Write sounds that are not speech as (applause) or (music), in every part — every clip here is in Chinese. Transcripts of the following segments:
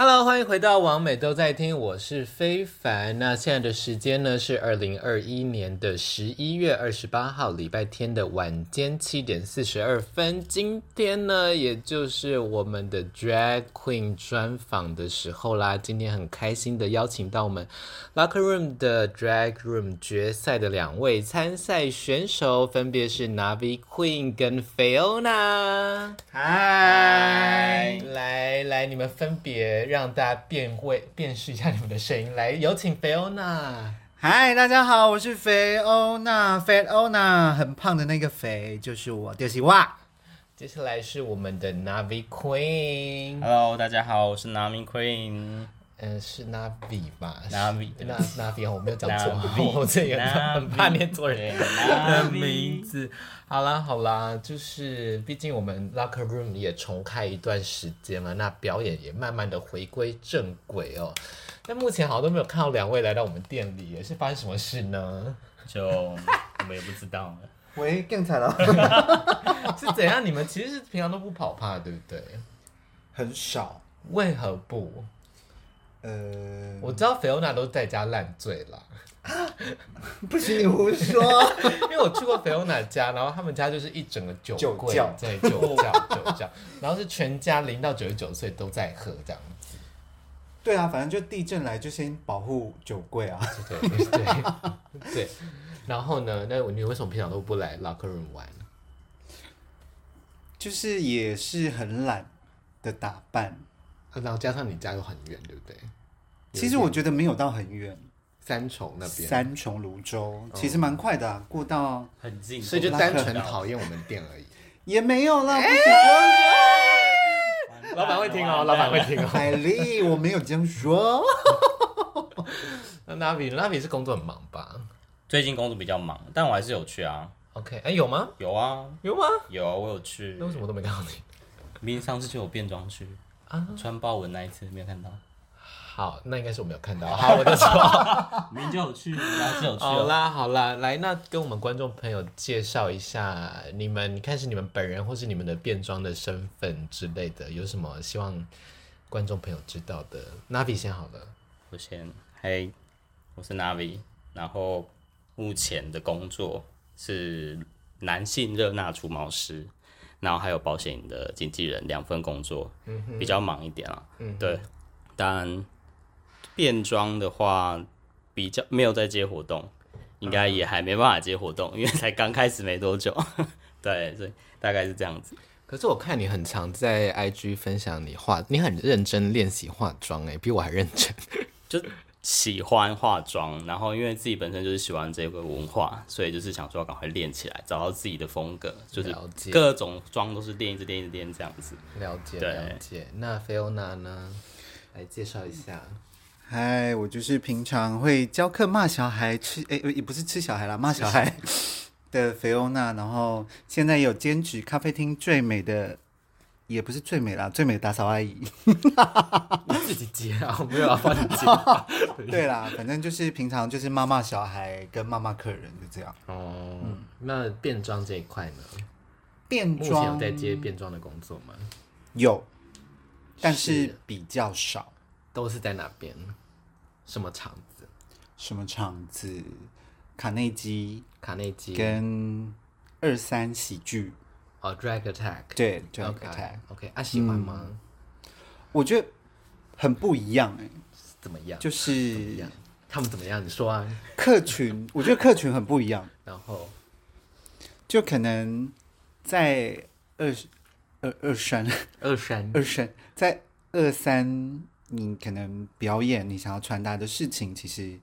Hello，欢迎回到王美都在听，我是非凡。那现在的时间呢是二零二一年的十一月二十八号，礼拜天的晚间七点四十二分。今天呢，也就是我们的 Drag Queen 专访的时候啦。今天很开心的邀请到我们 Locker Room 的 Drag Room 决赛的两位参赛选手，分别是 Navi Queen 跟 Fiona。嗨，来来，你们分别。让大家辨会辨识一下你们的声音，来有请菲欧娜。嗨，大家好，我是菲欧娜，Fat Ona，很胖的那个肥就是我，就是哇。接下来是我们的 Navi Queen。Hello，大家好，我是 Navi Queen。嗯，是 Navi 吧？Navi，那 Navi，我没有讲错，(laughs) 我这个很怕念错人 (laughs) 的名字。好啦好啦，就是毕竟我们 Locker Room 也重开一段时间了，那表演也慢慢的回归正轨哦。但目前好像都没有看到两位来到我们店里，也是发生什么事呢？就我们也不知道。(laughs) 喂，更惨了，是怎样？你们其实是平常都不跑趴，对不对？很少，为何不？呃，我知道菲欧娜都在家烂醉了，(laughs) 不许，你胡说，(laughs) 因为我去过菲欧娜家，然后他们家就是一整个酒柜在酒窖酒窖，(laughs) 然后是全家零到九十九岁都在喝这样子。对啊，反正就地震来就先保护酒柜啊，对对对对。然后呢，那你为什么平常都不来 Locker Room 玩？就是也是很懒的打扮。然后加上你家又很远，对不对？其实我觉得没有到很远，三重那边，三重泸州其实蛮快的，啊，过到很近，所以就单纯讨厌我们店而已，(laughs) 也没有啦。(laughs) 老板会听哦，老板会听哦。海丽，我没有这样说。(laughs) 那 Navi，Navi 是工作很忙吧？最近工作比较忙，但我还是有去啊。OK，哎，有吗？有啊，有吗？有啊，我有去。那为什么都没看到你？明明上次去我变装去。啊，穿豹纹那一次没有看到。好，那应该是我没有看到。好，我的错，(laughs) 明就有去，还是有去。好啦，好啦，来，那跟我们观众朋友介绍一下你们，你看是你们本人或是你们的变装的身份之类的，有什么希望观众朋友知道的？Navi 先好了，我先。嘿，我是 Navi，然后目前的工作是男性热纳除毛师。然后还有保险的经纪人，两份工作，嗯、比较忙一点啊。嗯、对，当然变装的话比较没有在接活动，应该也还没办法接活动，(laughs) 因为才刚开始没多久。(laughs) 对，所以大概是这样子。可是我看你很常在 IG 分享你化，你很认真练习化妆，哎，比我还认真。就。喜欢化妆，然后因为自己本身就是喜欢这个文化，所以就是想说赶快练起来，找到自己的风格，就是各种妆都是练，一直练，一直练这样子。了解，了解。那菲欧娜呢？来介绍一下。嗨，我就是平常会教课骂小孩吃，哎，也不是吃小孩啦，骂小孩 (laughs) 的菲欧娜。然后现在有兼职咖啡厅最美的。也不是最美啦，最美的打扫阿姨，你自己接啊，我没有要帮你接。(laughs) 对啦，反正就是平常就是妈妈小孩跟妈妈客人就这样。哦，嗯、那变装这一块呢？变装目前有在接变装的工作吗？有，但是比较少。都是在哪边？什么场子？什么场子？卡内基，卡内基跟二三喜剧。哦、oh，Drag Attack，对，Drag Attack，OK，啊，喜欢吗？嗯，我觉得很不一样哎，怎么样？就是他们怎么样？你说啊。客群，(laughs) 我觉得客群很不一样。然后，就可能在二二二三二三 (laughs) 二三，在二三，你可能表演你想要传达的事情，其实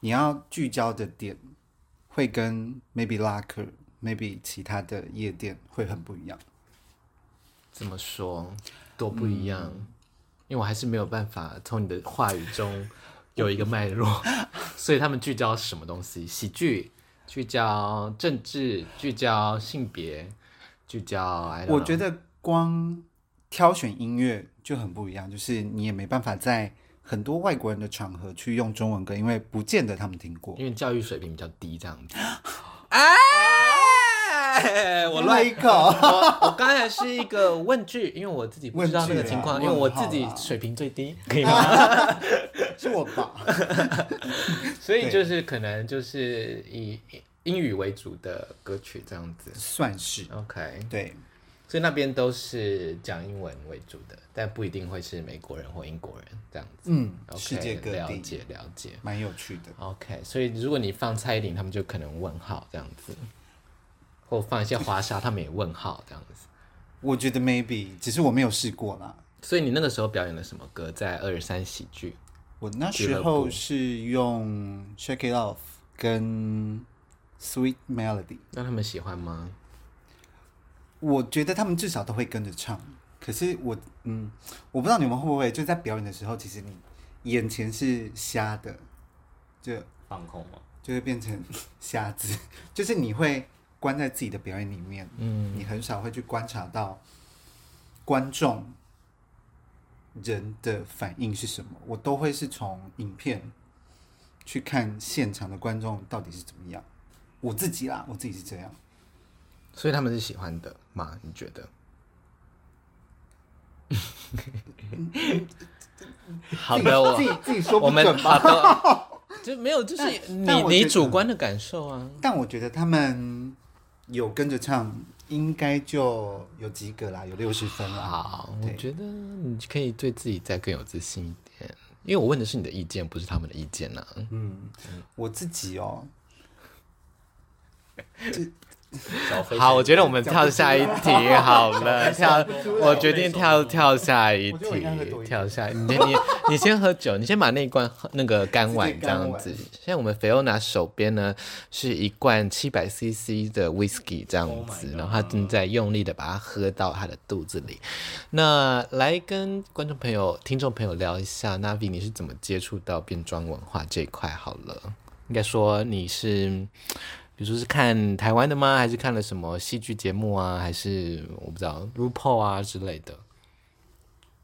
你要聚焦的点会跟 Maybe Locker。Maybe 其他的夜店会很不一样，怎么说？多不一样？嗯、因为我还是没有办法从你的话语中有一个脉络，(laughs) 所以他们聚焦什么东西？喜剧，聚焦政治，聚焦性别，聚焦……我觉得光挑选音乐就很不一样，就是你也没办法在很多外国人的场合去用中文歌，因为不见得他们听过，因为教育水平比较低，这样子。哎。(laughs) 哎，我乱一口。我我刚才是一个问句，因为我自己不知道那个情况，因为我自己水平最低，可以吗？(laughs) 是我吧。(laughs) 所以就是可能就是以英语为主的歌曲这样子，算是 OK。对。所以那边都是讲英文为主的，但不一定会是美国人或英国人这样子。嗯世界各地了解了解，蛮有趣的。OK，所以如果你放蔡依林，他们就可能问号这样子，或放一些华沙，他们也问号这样子。我觉得 maybe，只是我没有试过啦。所以你那个时候表演了什么歌？在二三喜剧，我那时候是用 Shake It Off 跟 Sweet Melody，那他们喜欢吗？我觉得他们至少都会跟着唱，可是我嗯，我不知道你们会不会就在表演的时候，其实你眼前是瞎的，就放空嘛，就会变成瞎子，(laughs) 就是你会关在自己的表演里面，嗯，你很少会去观察到观众人的反应是什么，我都会是从影片去看现场的观众到底是怎么样，我自己啦，我自己是这样。所以他们是喜欢的吗？你觉得？(laughs) 好的，我自己自己说不准吧。就没有，就是你你主观的感受啊。但我觉得他们有跟着唱，应该就有及格啦，有六十分啦。好，我觉得你可以对自己再更有自信一点，因为我问的是你的意见，不是他们的意见呐、啊。嗯，我自己哦。好，我觉得我们跳下一题 (laughs) 好了，(laughs) 跳，我决定跳跳下一题，跳下，你你 (laughs) 你先喝酒，你先把那一罐那个干碗这样子。现在我们菲欧娜手边呢是一罐七百 CC 的 Whisky 这样子，然后他正在用力的把它喝到她的肚子里。那来跟观众朋友、听众朋友聊一下，Navi 你是怎么接触到变装文化这一块？好了，应该说你是。比如说是看台湾的吗？还是看了什么戏剧节目啊？还是我不知道 RuPaul 啊之类的。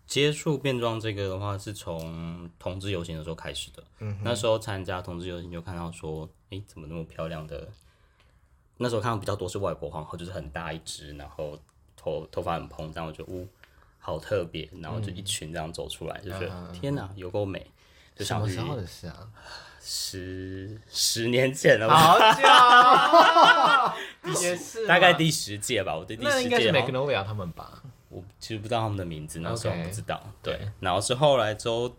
接触变装这个的话，是从同志游行的时候开始的。嗯，那时候参加同志游行就看到说，诶，怎么那么漂亮的？那时候看到比较多是外国皇后，就是很大一只，然后头头发很蓬，这样我觉得呜，好特别。然后就一群这样走出来，嗯、就觉得天哪，有够美！就什么时候的事啊？十十年前了吧，好久，(laughs) 也是大概第十届吧。我对第十届应该是 Magnolia 他们吧，我其实不知道他们的名字，那时候不知道。对，然后是后来之后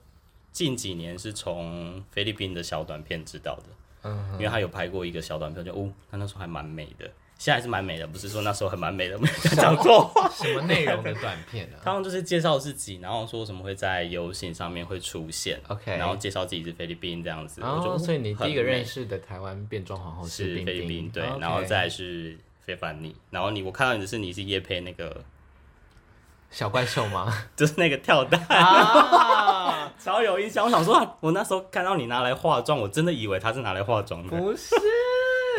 近几年是从菲律宾的小短片知道的，嗯，因为他有拍过一个小短片，就哦，他那时候还蛮美的。现在还是蛮美的，不是说那时候很蛮美的，(laughs) 讲错。什么内容的短片呢、啊？他们就是介绍自己，然后说什么会在游行上面会出现，OK，然后介绍自己是菲律宾这样子。哦，我就所以你第一个认识的台湾变装皇后是，是菲律宾，对，然后再是非凡妮，然后你我看到你的是你是叶配那个小怪兽吗？(laughs) 就是那个跳蛋 (laughs) 啊，超有印象。我想说，我那时候看到你拿来化妆，我真的以为他是拿来化妆的，不是。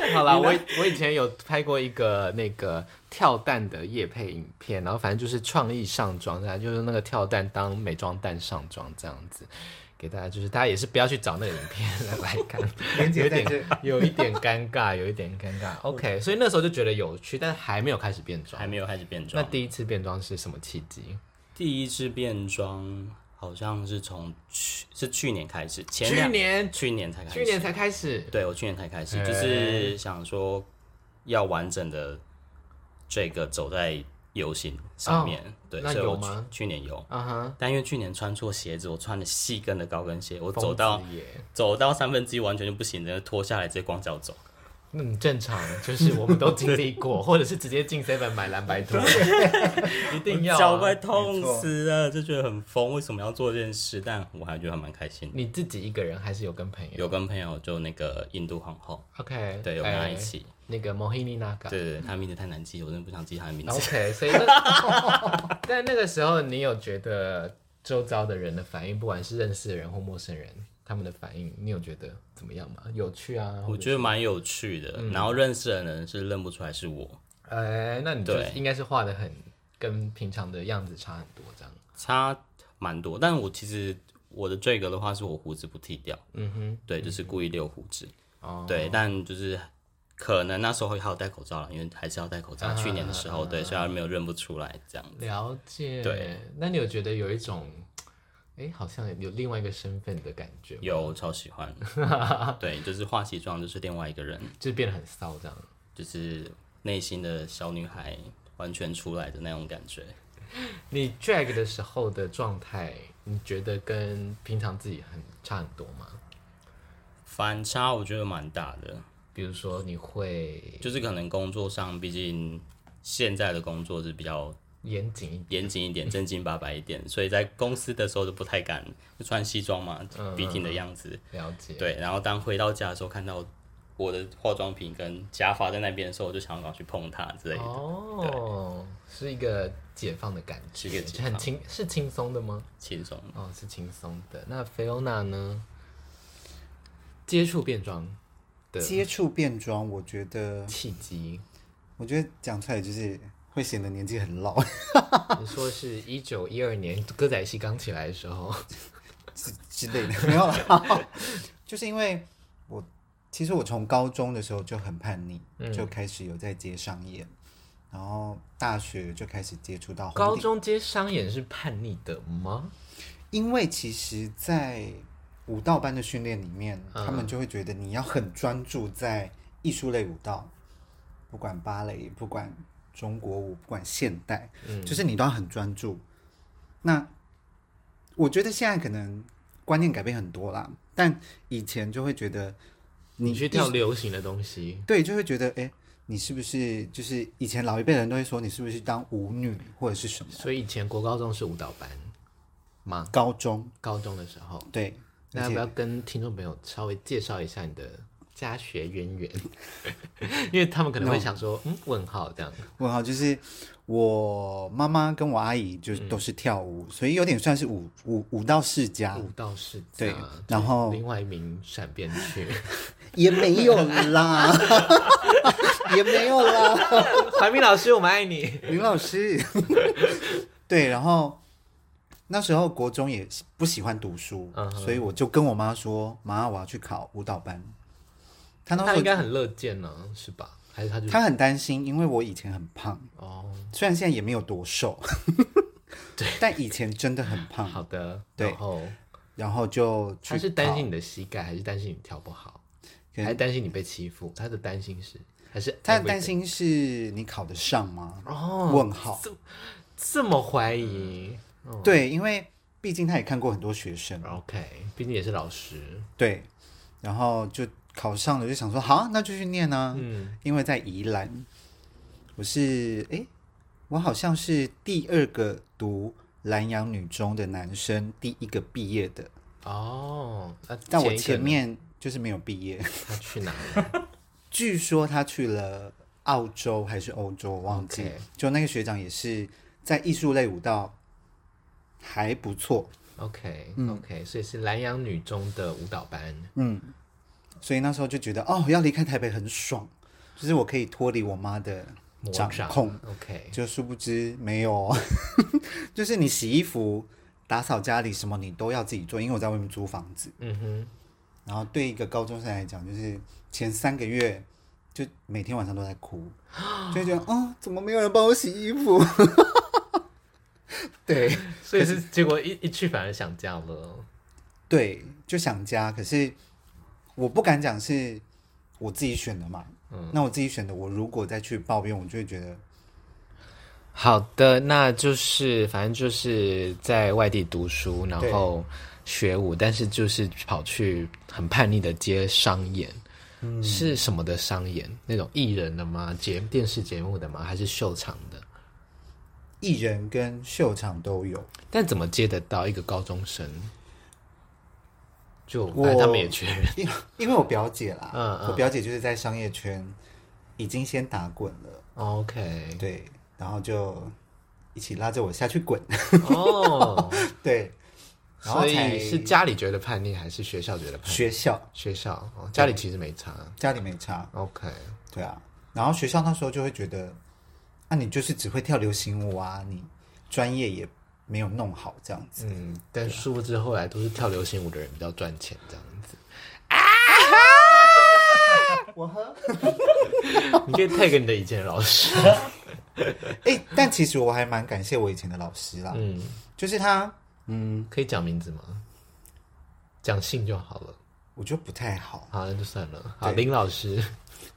(laughs) 好啦，我我以前有拍过一个那个跳蛋的夜配影片，然后反正就是创意上妆，就是那个跳蛋当美妆蛋上妆这样子，给大家就是大家也是不要去找那个影片来看，(laughs) 有点有一点尴尬，有一点尴尬。OK，(laughs) 所以那时候就觉得有趣，但还没有开始变装，还没有开始变装。那第一次变装是什么契机？第一次变装。好像是从去是去年开始，前去年？去年才开始，去年才开始，对，我去年才开始，就是想说要完整的这个走在游行上面，哦、对，那有吗？去年有，啊哈，但因为去年穿错鞋子，我穿了细跟的高跟鞋，我走到走到三分之一完全就不行，然后脱下来直接光脚走。嗯，正常，就是我们都经历过，(laughs) 或者是直接进 seven 买蓝白拖，(laughs) 一定要脚快痛死了，就觉得很疯。为什么要做这件事？但我还觉得还蛮开心。你自己一个人还是有跟朋友？有跟朋友，就那个印度皇后。OK，对，有跟他一起。那个 Mohini Naga，对对，他名字太难记，我真的不想记他的名字。OK，所以，那，(laughs) 但那个时候，你有觉得周遭的人的反应，不管是认识的人或陌生人？他们的反应，你有觉得怎么样吗？有趣啊，我觉得蛮有趣的。嗯、然后认识的人是认不出来是我。哎、欸，那你就应该是画的很跟平常的样子差很多，这样。差蛮多，但我其实我的这个的话，是我胡子不剃掉。嗯哼，对，就是故意留胡子。哦，对，但就是可能那时候还有戴口罩了，因为还是要戴口罩。啊、去年的时候，对，虽然没有认不出来这样子。了解。对，那你有觉得有一种，哎、欸，好像有另外一个身份的感觉？有，超喜欢。(laughs) 对，就是化西装，就是另外一个人，就是变得很骚这样。就是内心的小女孩完全出来的那种感觉。(laughs) 你 drag 的时候的状态，你觉得跟平常自己很差很多吗？反差我觉得蛮大的。比如说你会，就是可能工作上，毕竟现在的工作是比较严谨、严谨一点、正经八百一点，所以在公司的时候就不太敢就穿西装嘛，笔挺的样子。了解。对，然后当回到家的时候，看到我的化妆品跟假发在那边的时候，我就想要去碰它之类的。哦，是一个解放的感觉，是一个很轻，是轻松的吗？轻松。哦，是轻松的。那菲欧娜呢？接触变装。接触变装，我觉得契机，我觉得讲出来就是会显得年纪很老。(laughs) 你说是一九一二年歌仔戏刚起来的时候之之类的，(laughs) 没有啦。(laughs) 就是因为我其实我从高中的时候就很叛逆，嗯、就开始有在接商演，然后大学就开始接触到。高中接商演是叛逆的吗？因为其实，在舞蹈班的训练里面，他们就会觉得你要很专注在艺术类舞蹈，不管芭蕾，不管中国舞，不管现代，嗯，就是你都要很专注。那我觉得现在可能观念改变很多啦，但以前就会觉得你，你去跳流行的东西，对，就会觉得哎、欸，你是不是就是以前老一辈人都会说你是不是当舞女或者是什么？所以以前国高中是舞蹈班吗？高中，高中的时候，对。那要不要跟听众朋友稍微介绍一下你的家学渊源？(laughs) 因为他们可能会想说嗯，问号这样。问号就是我妈妈跟我阿姨就都是跳舞，嗯、所以有点算是舞舞舞蹈世家。舞蹈世家，对。然后另外一名闪边去也没有啦，(laughs) 也没有啦。怀明老师，我们爱你，林老师。(laughs) 对，然后。那时候国中也不喜欢读书，uh huh. 所以我就跟我妈说：“妈，我要去考舞蹈班。”她那时候应该很乐见呢，是吧？还是他就他很担心，因为我以前很胖哦，oh. 虽然现在也没有多瘦，(laughs) 对，但以前真的很胖。好的，对，然后然后就他是担心你的膝盖，还是担心你跳不好，还是担心你被欺负？他的担心是还是他的担心是你考得上吗？哦，oh, 问号，这这么怀疑。嗯对，因为毕竟他也看过很多学生，OK，毕竟也是老师，对，然后就考上了，就想说好，那就去念呢。嗯，因为在宜兰，我是哎，我好像是第二个读南阳女中的男生，第一个毕业的哦。但我前面就是没有毕业。他去哪里？(laughs) 据说他去了澳洲还是欧洲，我忘记。就那个学长也是在艺术类舞蹈。还不错，OK，OK，、okay, okay, 所以是南阳女中的舞蹈班，嗯，所以那时候就觉得哦，要离开台北很爽，就是我可以脱离我妈的掌控，OK，就殊不知没有，(laughs) 就是你洗衣服、打扫家里什么你都要自己做，因为我在外面租房子，嗯哼，然后对一个高中生来讲，就是前三个月就每天晚上都在哭，就觉得哦，怎么没有人帮我洗衣服？(laughs) 对，所以是结果一一去反而想家了。对，就想家，可是我不敢讲是我自己选的嘛。嗯，那我自己选的，我如果再去抱怨，我就会觉得。好的，那就是反正就是在外地读书，然后学舞，但是就是跑去很叛逆的接商演。嗯，是什么的商演？那种艺人的吗？节电视节目的吗？还是秀场的？艺人跟秀场都有，但怎么接得到一个高中生？就我他们也缺人，因因为我表姐啦，嗯嗯，我表姐就是在商业圈已经先打滚了，OK，对，然后就一起拉着我下去滚，哦，(laughs) 对，然后所以是家里觉得叛逆，还是学校觉得叛逆？学校，学校，哦，家里其实没差，家里没差，OK，对啊，然后学校那时候就会觉得。那、啊、你就是只会跳流行舞啊？你专业也没有弄好这样子。嗯，但殊不知后来都是跳流行舞的人比较赚钱这样子。啊！(laughs) 我喝。(laughs) 你可以 tag 你的以前的老师。哎、欸，但其实我还蛮感谢我以前的老师啦。嗯，就是他，嗯，可以讲名字吗？讲姓就好了。我觉得不太好。好，那就算了。好，林老师，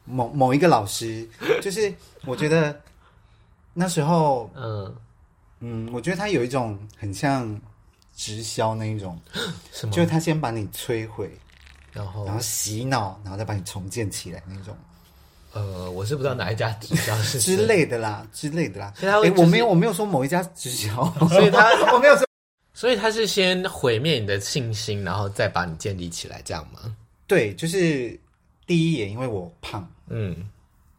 某某一个老师，就是我觉得那时候，嗯嗯，我觉得他有一种很像直销那一种，(gasps) 什么？就是他先把你摧毁，然后然后洗脑，然后再把你重建起来那种。呃，我是不知道哪一家直销是之类的啦，之类的啦。哎、欸，我没有，我没有说某一家直销，所以他 (laughs) 我没有说，(laughs) 所以他是先毁灭你的信心，然后再把你建立起来，这样吗？对，就是第一眼，因为我胖，嗯，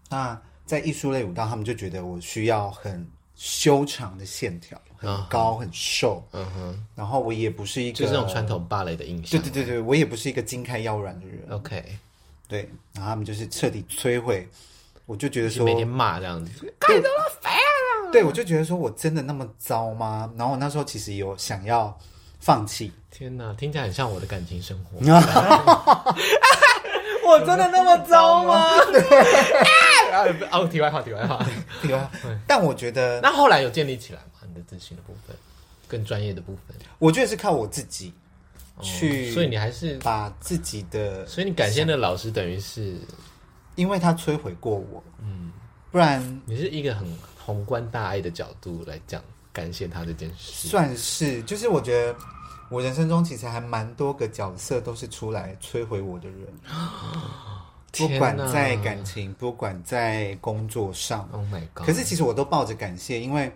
那在艺术类舞蹈，他们就觉得我需要很修长的线条，很高，嗯、很瘦，嗯哼。然后我也不是一个，就是那种传统芭蕾的印象。对对对对，我也不是一个筋开腰软的人。OK。对，然后他们就是彻底摧毁，我就觉得说每天骂这样子，太他妈烦了。对，我就觉得说我真的那么糟吗？然后我那时候其实有想要放弃。天哪，听起来很像我的感情生活。我真的那么糟吗？啊 (laughs) 哦，题外话，题外话，题外话。但我觉得，那后来有建立起来吗？你的自信的部分，更专业的部分，我觉得是靠我自己。去，所以你还是把自己的，所以你感谢的老师等于是，因为他摧毁过我，嗯，不然你是一个很宏观大爱的角度来讲感谢他这件事，算是，就是我觉得我人生中其实还蛮多个角色都是出来摧毁我的人，(gasps) 不管在感情，不管在工作上，Oh my God，可是其实我都抱着感谢，因为。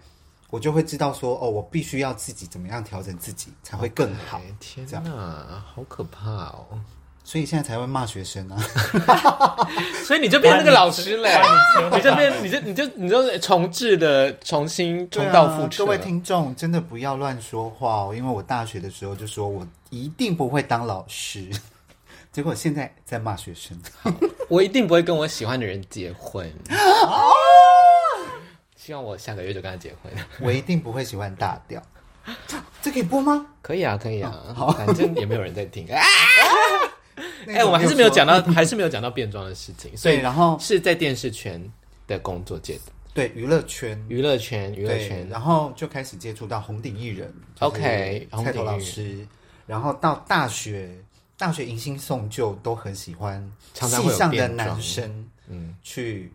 我就会知道说，哦，我必须要自己怎么样调整自己才会更好。Okay, 天哪，好可怕哦！所以现在才会骂学生啊。(laughs) 所以你就变那个老师嘞，你就变，你就你就你就重置的，重新重蹈覆辙。各位听众真的不要乱说话哦，因为我大学的时候就说我一定不会当老师，(laughs) 结果现在在骂学生。(laughs) 我一定不会跟我喜欢的人结婚。希望我下个月就跟他结婚。我一定不会喜欢大调，这可以播吗？可以啊，可以啊，好，反正也没有人在听。哎，我们还是没有讲到，(laughs) 还是没有讲到变装的事情。所以，然后是在电视圈的工作界的，对娱乐圈，娱乐圈，娱乐圈，然后就开始接触到红顶艺人，OK，菜头老师，然后到大学，大学迎新送旧都很喜欢，戏上的男生，嗯，去。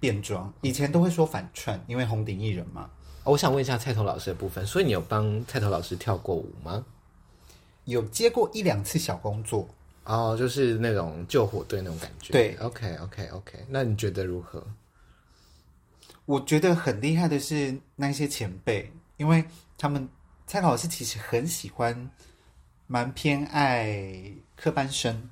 变装以前都会说反串，因为红顶艺人嘛。我想问一下菜头老师的部分，所以你有帮菜头老师跳过舞吗？有接过一两次小工作哦，就是那种救火队那种感觉。对，OK OK OK，那你觉得如何？我觉得很厉害的是那些前辈，因为他们菜头老师其实很喜欢，蛮偏爱科班生。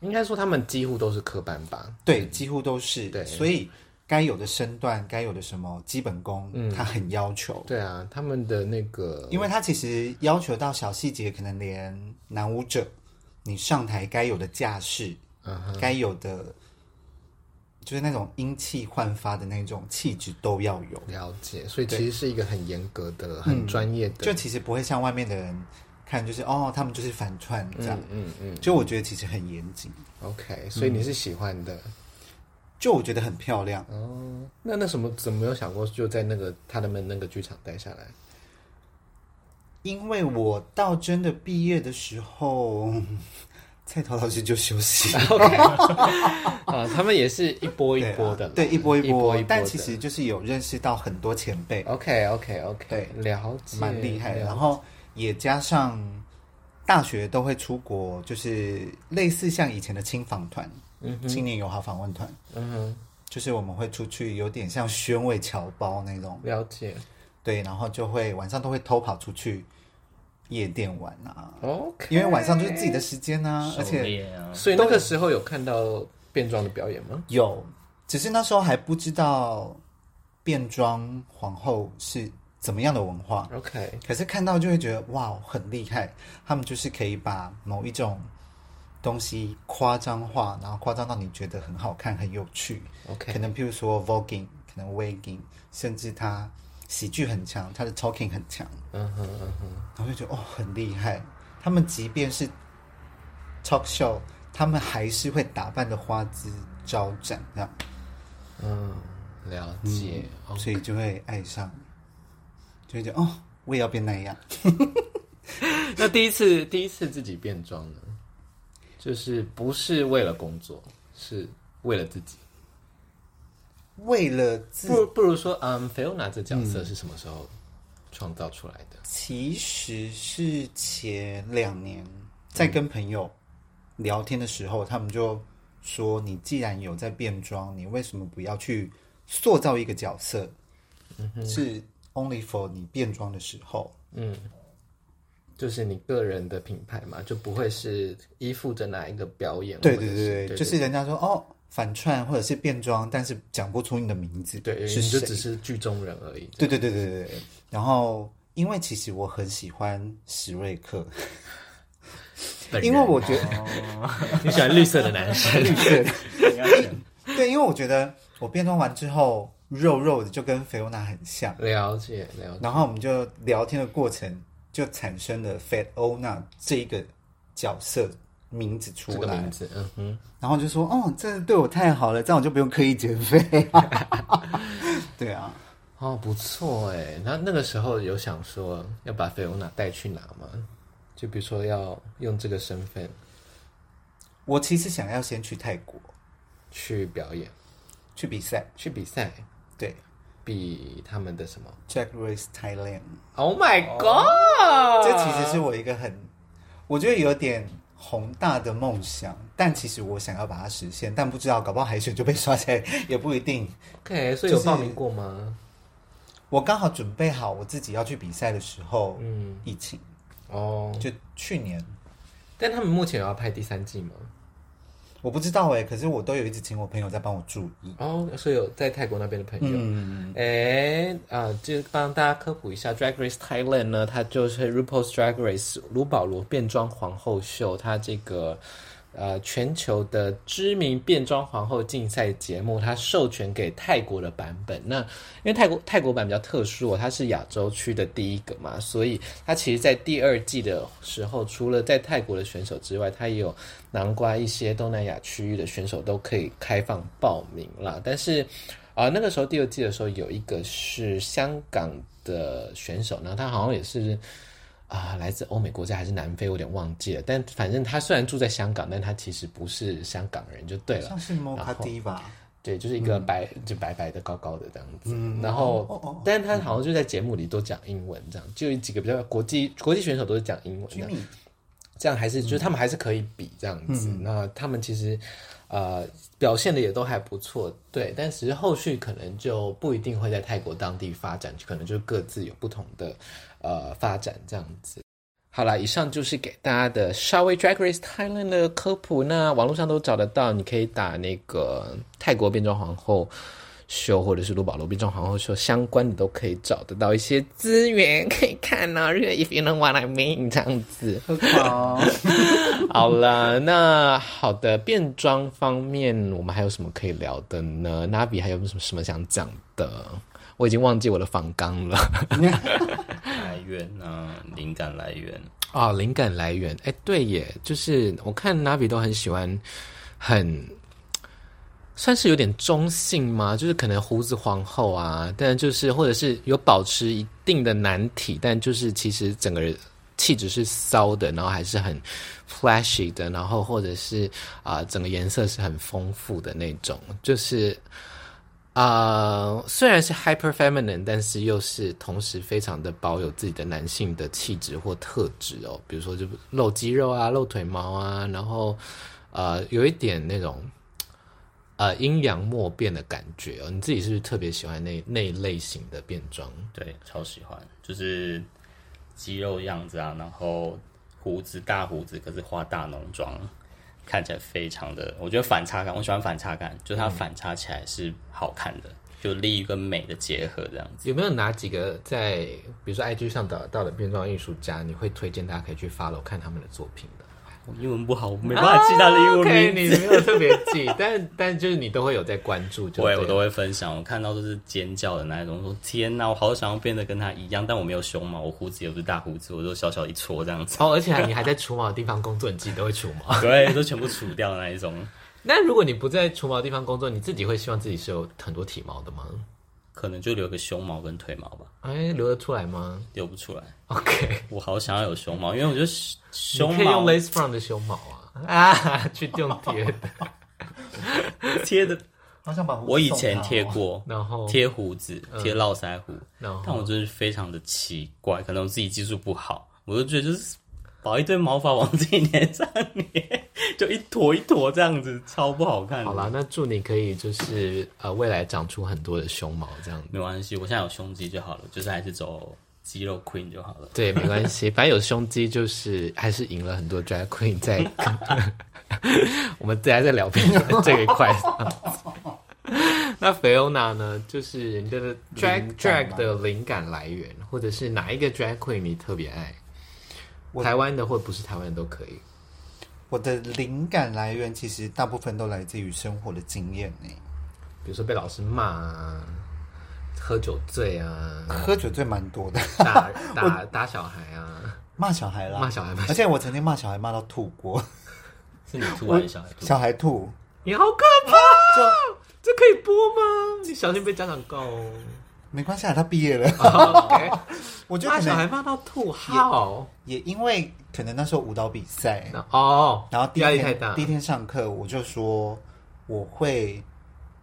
应该说他们几乎都是科班吧？对，几乎都是。对，所以。该有的身段，该有的什么基本功，嗯，他很要求。对啊，他们的那个，因为他其实要求到小细节，可能连男舞者，你上台该有的架势，该有的，就是那种英气焕发的那种气质都要有。了解，所以其实是一个很严格的、很专业的、嗯，就其实不会像外面的人看，就是哦，他们就是反串这样。嗯嗯，嗯，就我觉得其实很严谨。OK，所以你是喜欢的。嗯就我觉得很漂亮哦，那那什么怎么没有想过就在那个他们那个剧场待下来？因为我到真的毕业的时候，(laughs) 菜头老师就休息 (laughs) 了。啊，他们也是一波一波的，对，一波一波，但其实就是有认识到很多前辈。OK OK OK，对，了解，蛮厉害的。然后也加上大学都会出国，就是类似像以前的青访团。青年友好访问团，嗯哼，就是我们会出去，有点像宣慰侨胞那种。了解，对，然后就会晚上都会偷跑出去夜店玩啊。OK，因为晚上就是自己的时间啊，而且，所以那个时候有看到变装的表演吗？有，只是那时候还不知道变装皇后是怎么样的文化。OK，可是看到就会觉得哇，很厉害，他们就是可以把某一种。东西夸张化，然后夸张到你觉得很好看、很有趣。OK，可能譬如说 voguing，可能 wagging，甚至他喜剧很强，他的 talking 很强。嗯哼嗯哼，然后就觉得哦，很厉害。他们即便是 talk show，他们还是会打扮的花枝招展，这样。嗯，了解。嗯、所以就会爱上，就会觉得哦，我也要变那样。(laughs) 那第一次第一次自己变装呢，就是不是为了工作，是为了自己。为了自不不如说，嗯，Fiona 这角色是什么时候创造出来的？嗯、其实是前两年在跟朋友聊天的时候，嗯、他们就说：“你既然有在变装，你为什么不要去塑造一个角色？嗯、是 only for 你变装的时候，嗯，就是你个人的品牌嘛，就不会是依附着哪一个表演？对对，对就是人家说哦。”反串或者是变装，但是讲不出你的名字，对，是就只是剧中人而已。对对对对对。然后，因为其实我很喜欢史瑞克，因为我觉得、哦、你喜欢绿色的男生，(laughs) 绿色的。对，因为我觉得我变装完之后，肉肉的就跟菲欧娜很像。了解了解。然后我们就聊天的过程，就产生了 Fat 欧娜这一个角色。名字出来，名字，嗯哼，然后就说：“哦，这对我太好了，这样我就不用刻意减肥。(laughs) ”对啊，哦，不错哎。那那个时候有想说要把菲欧娜带去哪吗？就比如说要用这个身份，我其实想要先去泰国去表演，去比赛，去比赛，对，比他们的什么 Jack Race Thailand？Oh my god！这其实是我一个很，我觉得有点。宏大的梦想，但其实我想要把它实现，但不知道搞不好海选就被刷起来，(laughs) 也不一定。OK，所以有报名过吗？我刚好准备好我自己要去比赛的时候，嗯，疫情哦，就去年。但他们目前有要拍第三季吗？我不知道哎、欸，可是我都有一直请我朋友在帮我注意哦，所以有在泰国那边的朋友，嗯，哎、欸、啊，就帮大家科普一下，Drag Race Thailand 呢，它就是 RuPaul's Drag Race 卢保罗变装皇后秀，它这个。呃，全球的知名变装皇后竞赛节目，它授权给泰国的版本。那因为泰国泰国版比较特殊，它是亚洲区的第一个嘛，所以它其实，在第二季的时候，除了在泰国的选手之外，它也有囊括一些东南亚区域的选手都可以开放报名啦。但是啊、那个时候第二季的时候，有一个是香港的选手，然后他好像也是。啊，来自欧美国家还是南非，我有点忘记了。但反正他虽然住在香港，但他其实不是香港人，就对了。像是摩卡迪吧？对，就是一个白，嗯、就白白的、高高的这样子。嗯、然后，哦哦哦、但是他好像就在节目里都讲英文，这样就有几个比较国际国际选手都是讲英文。这样，这样还是就是他们还是可以比这样子。嗯、那他们其实呃表现的也都还不错，对。但其实后续可能就不一定会在泰国当地发展，可能就各自有不同的。呃，发展这样子，好了，以上就是给大家的稍微 Drag Race Thailand 的科普。那网络上都找得到，你可以打那个泰国变装皇后秀，或者是卢保罗变装皇后秀相关的，都可以找得到一些资源可以看呢、啊。If you know what I mean，这样子。好，(laughs) 好了，那好的变装方面，我们还有什么可以聊的呢？Navi 还有什么什么想讲的？我已经忘记我的访纲了。(laughs) 来源啊，灵感来源啊，灵感来源。哎，对耶，就是我看 Navi 都很喜欢，很算是有点中性吗，就是可能胡子皇后啊，但就是或者是有保持一定的男体，但就是其实整个人气质是骚的，然后还是很 flashy 的，然后或者是啊、整个颜色是很丰富的那种，就是。啊虽然是 hyper feminine，但是又是同时非常的保有自己的男性的气质或特质哦。比如说，就露肌肉啊，露腿毛啊，然后呃，有一点那种呃阴阳莫辨的感觉哦。你自己是不是特别喜欢那那一类型的变装？对，超喜欢，就是肌肉样子啊，然后胡子大胡子，可是化大浓妆。看起来非常的，我觉得反差感，我喜欢反差感，就是它反差起来是好看的，嗯、就力跟美的结合这样子。有没有哪几个在，比如说 IG 上找到的变装艺术家，你会推荐大家可以去 follow 看他们的作品的？我英文不好，我没办法记他的英文名字。啊、okay, 你没有特别记，(laughs) 但但就是你都会有在关注就对，对，我都会分享。我看到都是尖叫的那一种，说天哪，我好想要变得跟他一样，但我没有胸毛，我胡子也不是大胡子，我就小小一撮这样子。哦，而且你还在除毛的地方工作，你自己都会除毛，(laughs) 对，都全部除掉的那一种。那如果你不在除毛的地方工作，你自己会希望自己是有很多体毛的吗？可能就留个胸毛跟腿毛吧。哎、欸，留得出来吗？留不出来。OK，我好想要有胸毛，因为我觉得胸毛可以用 Lace Front 的胸毛啊啊，去用贴的，(laughs) 贴的。好想把我以前贴过，然后贴胡子，贴络腮胡，但我真是非常的奇怪，可能我自己技术不好，我就觉得就是。把一堆毛发往自己脸上捏，就一坨一坨这样子，超不好看。好啦，那祝你可以就是呃未来长出很多的胸毛这样子。没关系，我现在有胸肌就好了，就是还是走肌肉 queen 就好了。对，没关系，反正有胸肌就是还是赢了很多 drag queen 在。我们等下再聊这一块。(laughs) 那菲欧娜呢？就是你的 drag drag 的灵感来源，或者是哪一个 drag queen 你特别爱？台湾的或不是台湾的都可以。我的灵感来源其实大部分都来自于生活的经验呢，比如说被老师骂啊，喝酒醉啊，喝酒醉蛮多的，打 (laughs) 打打小孩啊，骂小孩啦，骂小孩，而且我曾经骂小孩骂到吐过，是你吐还是小孩吐？小孩吐，你好可怕，这这可以播吗？你小心被家长告哦。没关系啊，他毕业了。Oh, OK，(laughs) 我觉得小孩骂到吐，好。也因为可能那时候舞蹈比赛哦，然后第一天第一天上课，我就说我会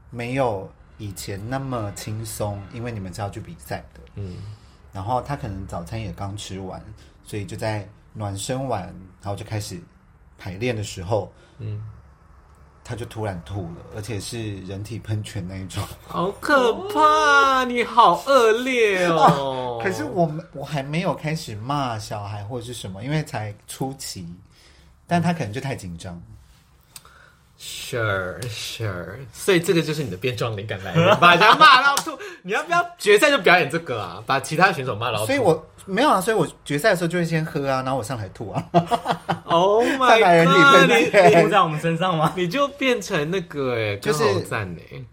没有以前那么轻松，因为你们是要去比赛的。嗯，然后他可能早餐也刚吃完，所以就在暖身完，然后就开始排练的时候，嗯。他就突然吐了，而且是人体喷泉那一种，(laughs) 好可怕！你好恶劣哦。啊，(laughs) 可是我我还没有开始骂小孩或者是什么，因为才初期，但他可能就太紧张。Sure, sure，所以这个就是你的变装灵感来源，把人家骂到吐。你要不要决赛就表演这个啊？把其他选手骂到吐。所以我没有啊，所以我决赛的时候就会先喝啊，然后我上台吐啊。Oh (laughs) my god！你吐在我们身上吗？你就变成那个哎，就是赞哎。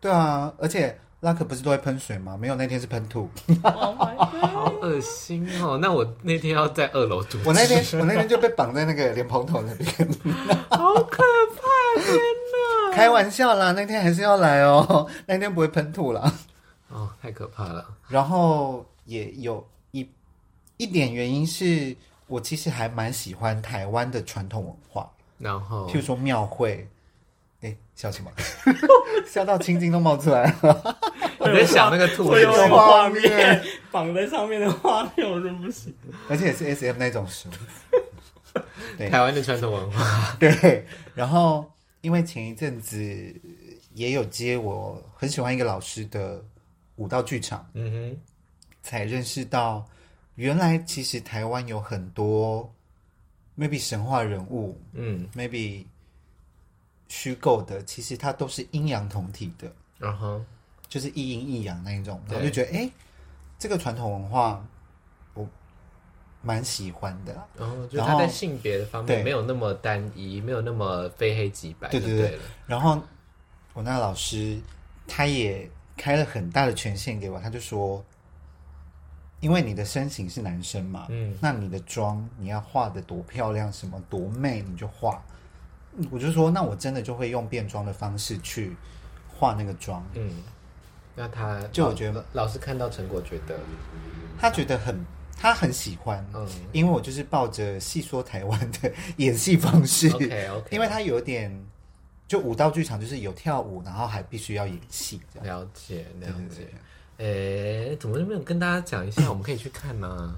对啊，而且拉克不是都会喷水吗？没有，那天是喷吐。Oh my god！(laughs) 好恶心哦。那我那天要在二楼吐。我那天我那天就被绑在那个莲蓬头那边。(laughs) 好可怕！天哪！开玩笑啦，那天还是要来哦。那天不会喷吐啦。哦，太可怕了。然后也有一一点原因是我其实还蛮喜欢台湾的传统文化。然后，譬如说庙会，哎，笑什么？(laughs) 笑到青筋都冒出来了。(laughs) 我在想那个兔子画面，绑在上面的画面，我真不行。(laughs) 而且也是 SM 那种书。对，台湾的传统文化。对，然后因为前一阵子也有接我很喜欢一个老师的舞蹈剧场，嗯哼，才认识到原来其实台湾有很多 maybe 神话人物，嗯，maybe 虚构的，其实它都是阴阳同体的，然后就是一阴一阳那一种，然后就觉得哎，这个传统文化我。蛮喜欢的，然后就他在性别的方面没有那么单一，没有那么非黑即白，对对对。然后我那个老师他也开了很大的权限给我，他就说，因为你的身形是男生嘛，嗯，那你的妆你要画的多漂亮，什么多媚你就画。我就说，那我真的就会用变装的方式去画那个妆，嗯。那他就我觉得老师看到成果，觉得他觉得很。他很喜欢，嗯，因为我就是抱着戏说台湾的演戏方式，OK OK，因为他有点就舞蹈剧场，就是有跳舞，然后还必须要演戏，了解了解。哎，怎么就没有跟大家讲一下？我们可以去看吗？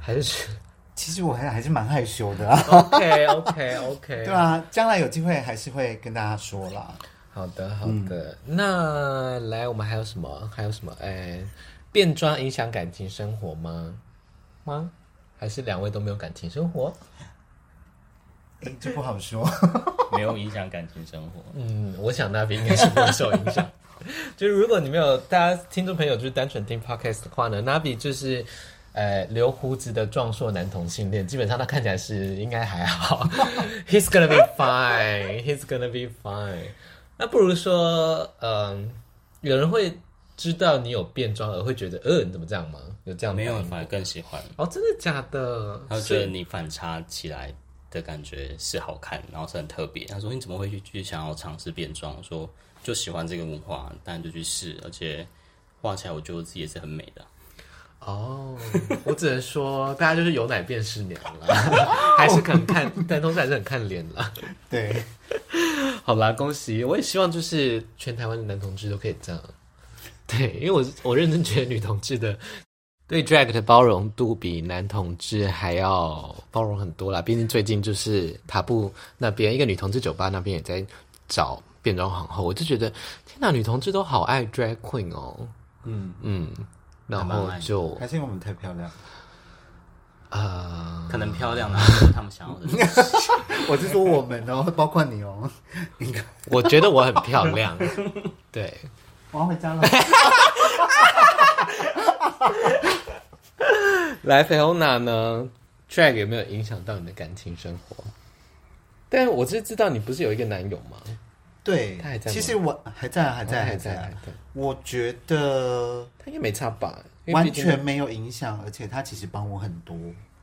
还是其实我还还是蛮害羞的啊。OK OK OK，(laughs) 对啊，将来有机会还是会跟大家说啦。好的好的，嗯、那来我们还有什么？还有什么？哎，变装影响感情生活吗？吗？还是两位都没有感情生活？哎，这不好说，没有影响感情生活。嗯，我想那边应该是不会受影响。(laughs) (laughs) 就是如果你没有，大家听众朋友就是单纯听 podcast 的话呢，Navi 就是呃留胡子的壮硕男同性恋，基本上他看起来是应该还好。(laughs) He's gonna be fine. He's gonna be fine. 那不如说，嗯、呃，有人会知道你有变装而会觉得，呃，你怎么这样吗？有这样没有，反而更喜欢。哦，真的假的？他觉得你反差起来的感觉是好看，然后是很特别。他说：“你怎么会去去想要尝试变装？”我说：“就喜欢这个文化，当然就去试。而且画起来，我觉得我自己也是很美的。”哦，我只能说，大家就是有奶便是娘了，(laughs) 还是很看，但同志还是很看脸了。对，好啦，恭喜！我也希望就是全台湾的男同志都可以这样。对，因为我我认真觉得女同志的对 drag 的包容度比男同志还要包容很多啦。毕竟最近就是塔布那边一个女同志酒吧那边也在找变装皇后，我就觉得天哪，女同志都好爱 drag queen 哦。嗯嗯。然后就还是因为我们太漂亮，呃，可能漂亮啊，(laughs) 他们想要的。(laughs) 我是说我们哦，包括你哦。我觉得我很漂亮，(laughs) 对。我要回家了。来，菲欧娜呢？drag 有没有影响到你的感情生活？但我是知道你不是有一个男友吗？对，他还在。其实我还在，还在，还在，我觉得他应该没差吧，完全没有影响，而且他其实帮我很多。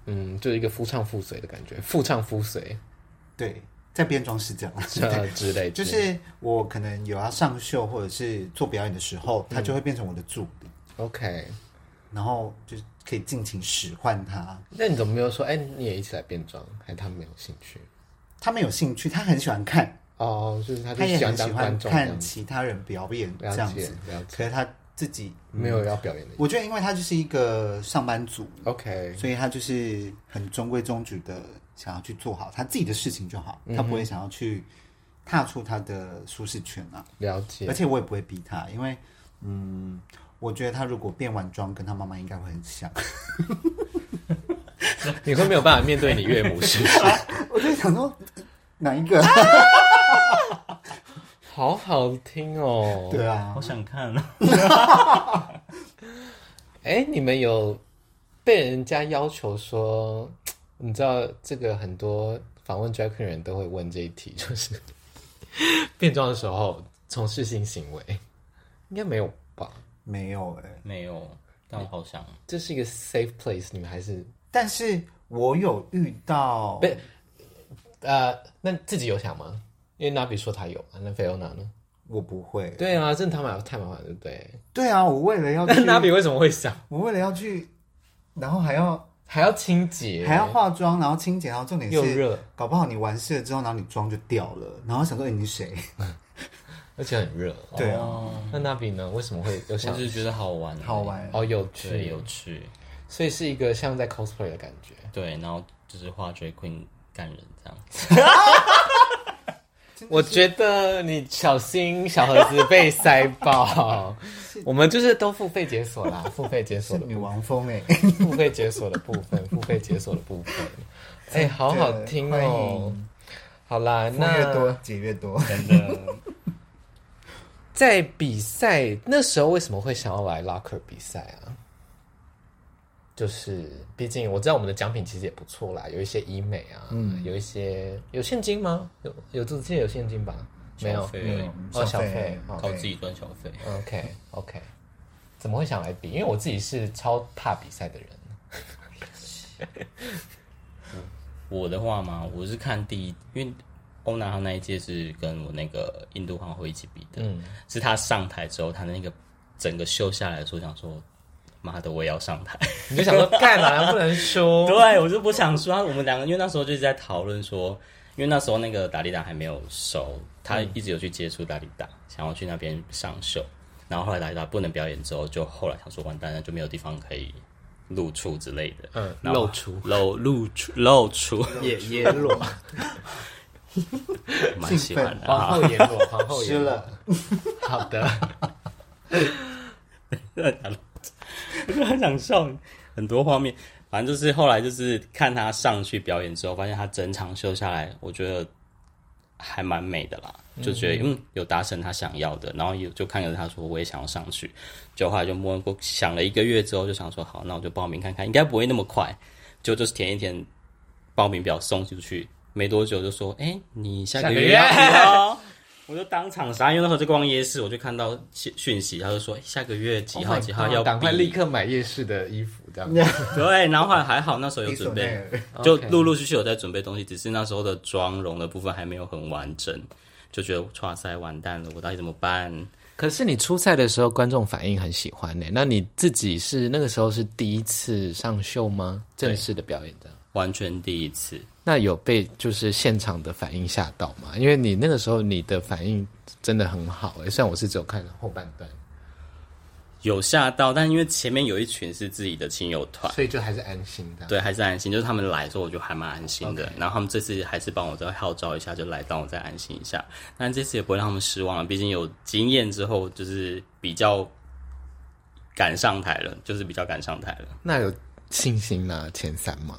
嗯，就是一个夫唱妇随的感觉，夫唱妇随。对，在变装是这样，(laughs) 之类。就是我可能有要上秀或者是做表演的时候，他就会变成我的助理。OK，然后就可以尽情使唤他。那你怎么没有说？哎，你也一起来变装？还是他没有兴趣？他没有兴趣，他很喜欢看。哦，就是他，他也很喜欢看其他人表演这样子，可是他自己没有要表演的。我觉得，因为他就是一个上班族，OK，所以他就是很中规中矩的想要去做好他自己的事情就好，他不会想要去踏出他的舒适圈啊。了解，而且我也不会逼他，因为嗯，我觉得他如果变完妆，跟他妈妈应该会很像。(laughs) 你会没有办法面对你岳母是不是？(laughs) 我就想说哪一个？(laughs) (laughs) 好好听哦！对啊，好想看。(laughs) 哎，你们有被人家要求说，(tsk) 你知道这个很多访问 drag queen 人都会问这一题，就是 (laughs) 变装的时候从事性行为，应该没有吧？没有哎、欸，没有。但我好想，这是一个 safe place，你们还是？但是我有遇到，不，呃，那自己有想吗？因为娜比说他有，那菲欧娜呢？我不会。对啊，真的他妈太麻烦，对不对？对啊，我为了要去，娜比为什么会想？我为了要去，然后还要还要清洁，还要化妆，然后清洁，然后重点是又热，搞不好你完事了之后，然后你妆就掉了，然后想说你是谁？(laughs) 而且很热。对啊，那娜比呢？为什么会有想？就是觉得好玩，好玩哦，有趣，有趣，所以是一个像在 cosplay 的感觉。对，然后就是化 drag queen 干人这样子。(laughs) 我觉得你小心小盒子被塞爆，(laughs) 我们就是都付费解锁啦，(laughs) 付费解锁的女王风哎，付费解锁的部分，付费解锁的部分，(laughs) 哎、欸，好好听哦。好啦，那越多解越多，真的。在比赛那时候为什么会想要来 Locker 比赛啊？就是，毕竟我知道我们的奖品其实也不错啦，有一些医美啊，嗯，有一些有现金吗？有有自己有现金吧？没有，没有哦，小费靠自己赚小费。OK OK，怎么会想来比？因为我自己是超怕比赛的人。(laughs) 我的话嘛，我是看第一，因为欧南航那一届是跟我那个印度皇后一起比的，嗯，是她上台之后，她那个整个秀下来的时候，想说。妈的，我也要上台！(laughs) 你就想说，干嘛不能输？(laughs) 对，我就不想输。我们两个，因为那时候就是在讨论说，因为那时候那个达利达还没有熟，他一直有去接触达利达，想要去那边上秀。然后后来达利达不能表演之后，就后来想说，完蛋了，就没有地方可以露出之类的。嗯，露出，露露出，露出，(laughs) 也也裸，蛮喜欢的。皇后也裸，皇后也了。好的。我就很想笑，很多画面，反正就是后来就是看他上去表演之后，发现他整场秀下来，我觉得还蛮美的啦，就觉得嗯有达成他想要的，然后有就看着他说我也想要上去，就后来就摸过想了一个月之后就想说好，那我就报名看看，应该不会那么快，就就是填一填报名表送出去，没多久就说哎、欸、你下个月要。(laughs) 我就当场傻，因为那时候在逛夜市，我就看到讯讯息，他就说下个月几号几号要赶快立刻买夜市的衣服，这样。(laughs) 对，然后还还好，那时候有准备，(laughs) 就陆陆续续有在准备东西，只是那时候的妆容的部分还没有很完整，就觉得哇塞完蛋了，我到底怎么办？可是你出赛的时候，观众反应很喜欢呢。那你自己是那个时候是第一次上秀吗？正式的表演这样？完全第一次。那有被就是现场的反应吓到吗？因为你那个时候你的反应真的很好诶，虽然我是只有看了后半段，有吓到，但因为前面有一群是自己的亲友团，所以就还是安心的。对，还是安心，就是他们来的时候我就还蛮安心的。然后他们这次还是帮我再号召一下，就来帮我再安心一下。但这次也不会让他们失望了，毕竟有经验之后，就是比较敢上台了，就是比较敢上台了。那有信心拿前三吗？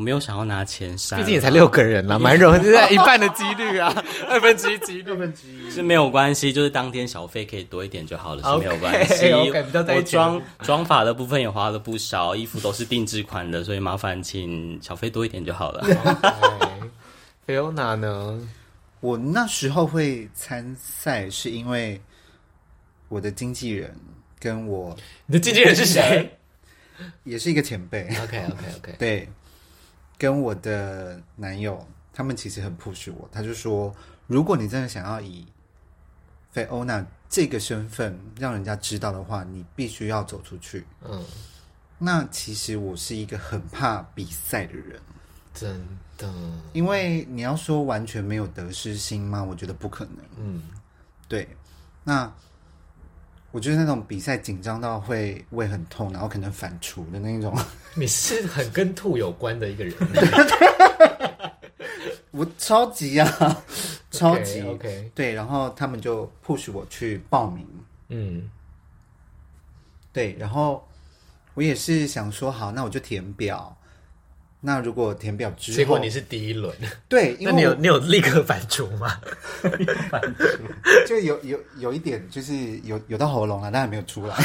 我没有想要拿前三，毕竟也才六个人啦，(laughs) 蛮容易，(laughs) 就在一半的几率啊，(laughs) 二分之一几率，二分之一是没有关系，就是当天小费可以多一点就好了，是没有关系。Okay, okay, 我妆妆发的部分也花了不少，衣服都是定制款的，所以麻烦请小费多一点就好了。菲欧娜呢？我那时候会参赛，是因为我的经纪人跟我，你的经纪人是谁？也是一个前辈。OK OK OK，对。跟我的男友，他们其实很 push 我。他就说，如果你真的想要以菲欧娜这个身份让人家知道的话，你必须要走出去。嗯，那其实我是一个很怕比赛的人，真的。因为你要说完全没有得失心吗？我觉得不可能。嗯，对。那。我就是那种比赛紧张到会胃很痛，然后可能反刍的那种。你是很跟吐有关的一个人。(laughs) 我超级啊，超级 OK, okay。对，然后他们就 push 我去报名。嗯，对，然后我也是想说，好，那我就填表。那如果填表之后，结果你是第一轮，对，因为那你有你有立刻反刍吗？反 (laughs) 就有有有一点，就是有有到喉咙了，但还没有出来。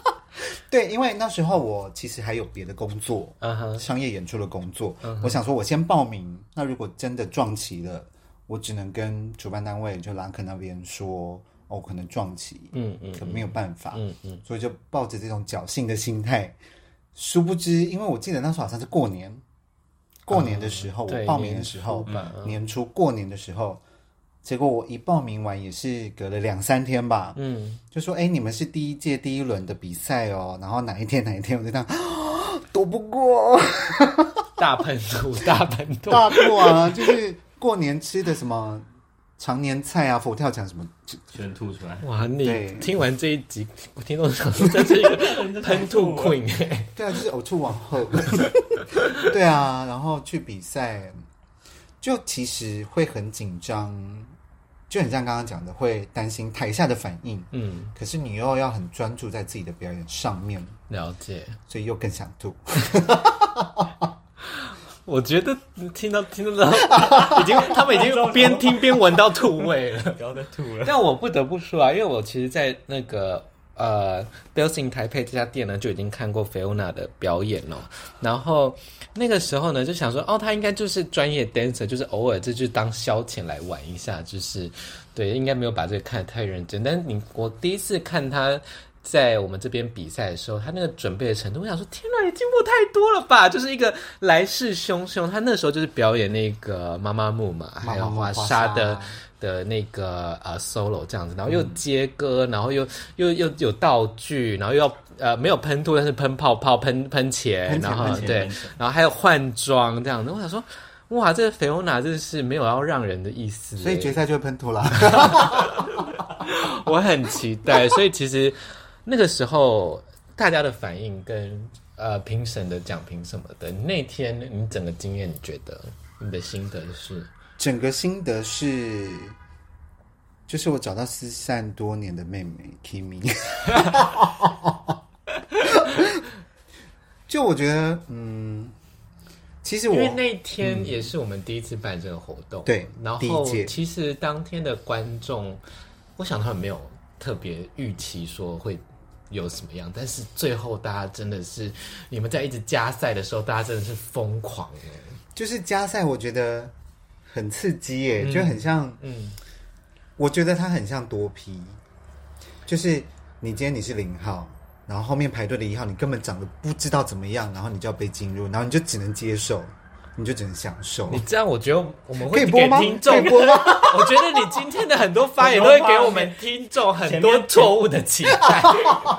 (laughs) 对，因为那时候我其实还有别的工作，uh -huh. 商业演出的工作。Uh -huh. 我想说，我先报名。那如果真的撞齐了，我只能跟主办单位就兰克那边说，哦，可能撞期，嗯嗯，可没有办法，嗯嗯，所以就抱着这种侥幸的心态。殊不知，因为我记得那时候好像是过年。过年的时候，我报名的时候，年初过年的时候，结果我一报名完也是隔了两三天吧，嗯，就说哎，你们是第一届第一轮的比赛哦，然后哪一天哪一天，我就这样 (gasps) 躲不过，大喷吐，大喷吐，大吐啊，就是过年吃的什么。常年菜啊，佛跳墙什么全吐出来。哇，你听完这一集，我听到想说这是一个喷吐 queen 哎。对啊，就是呕吐王后。(laughs) 对啊，然后去比赛，就其实会很紧张，就很像刚刚讲的，会担心台下的反应。嗯。可是你又要很专注在自己的表演上面。了解。所以又更想吐。我觉得听到听到，(laughs) 已经他们已经边听边闻到吐味了，不要再吐了。但我不得不说啊，因为我其实，在那个呃 Bells in Taipei 这家店呢，就已经看过菲欧娜的表演了。然后那个时候呢，就想说，哦，他应该就是专业 dancer，就是偶尔这就当消遣来玩一下，就是对，应该没有把这个看得太认真。但你我第一次看他。在我们这边比赛的时候，他那个准备的程度，我想说，天哪，也进步太多了吧！就是一个来势汹汹，他那时候就是表演那个妈妈木嘛，还有华沙的的那个呃 solo 这样子，然后又接歌，然后又又又有道具，然后又要呃没有喷吐，但是喷泡泡、喷喷钱，然后对，然后还有换装这样子。我想说，哇，这个菲欧娜真的是没有要让人的意思，所以决赛就会喷吐了。(laughs) 我很期待，所以其实。那个时候，大家的反应跟呃评审的讲评什么的，那天你整个经验，你觉得你的心得是？整个心得是，就是我找到失散多年的妹妹 Kimi。(laughs) 就我觉得，嗯，其实我因为那天也是我们第一次办这个活动，对，然后其实当天的观众，我想他们没有特别预期说会有什么样，但是最后大家真的是，你们在一直加赛的时候，大家真的是疯狂哎，就是加赛，我觉得很刺激耶，嗯、就很像，嗯，我觉得它很像多 P，就是你今天你是零号。然后后面排队的一号，你根本长得不知道怎么样，然后你就要被进入，然后你就只能接受，你就只能享受。你这样，我觉得我们会可以播吗？听众播吗？(laughs) 我觉得你今天的很多发言都会给我们听众很多错误的期待。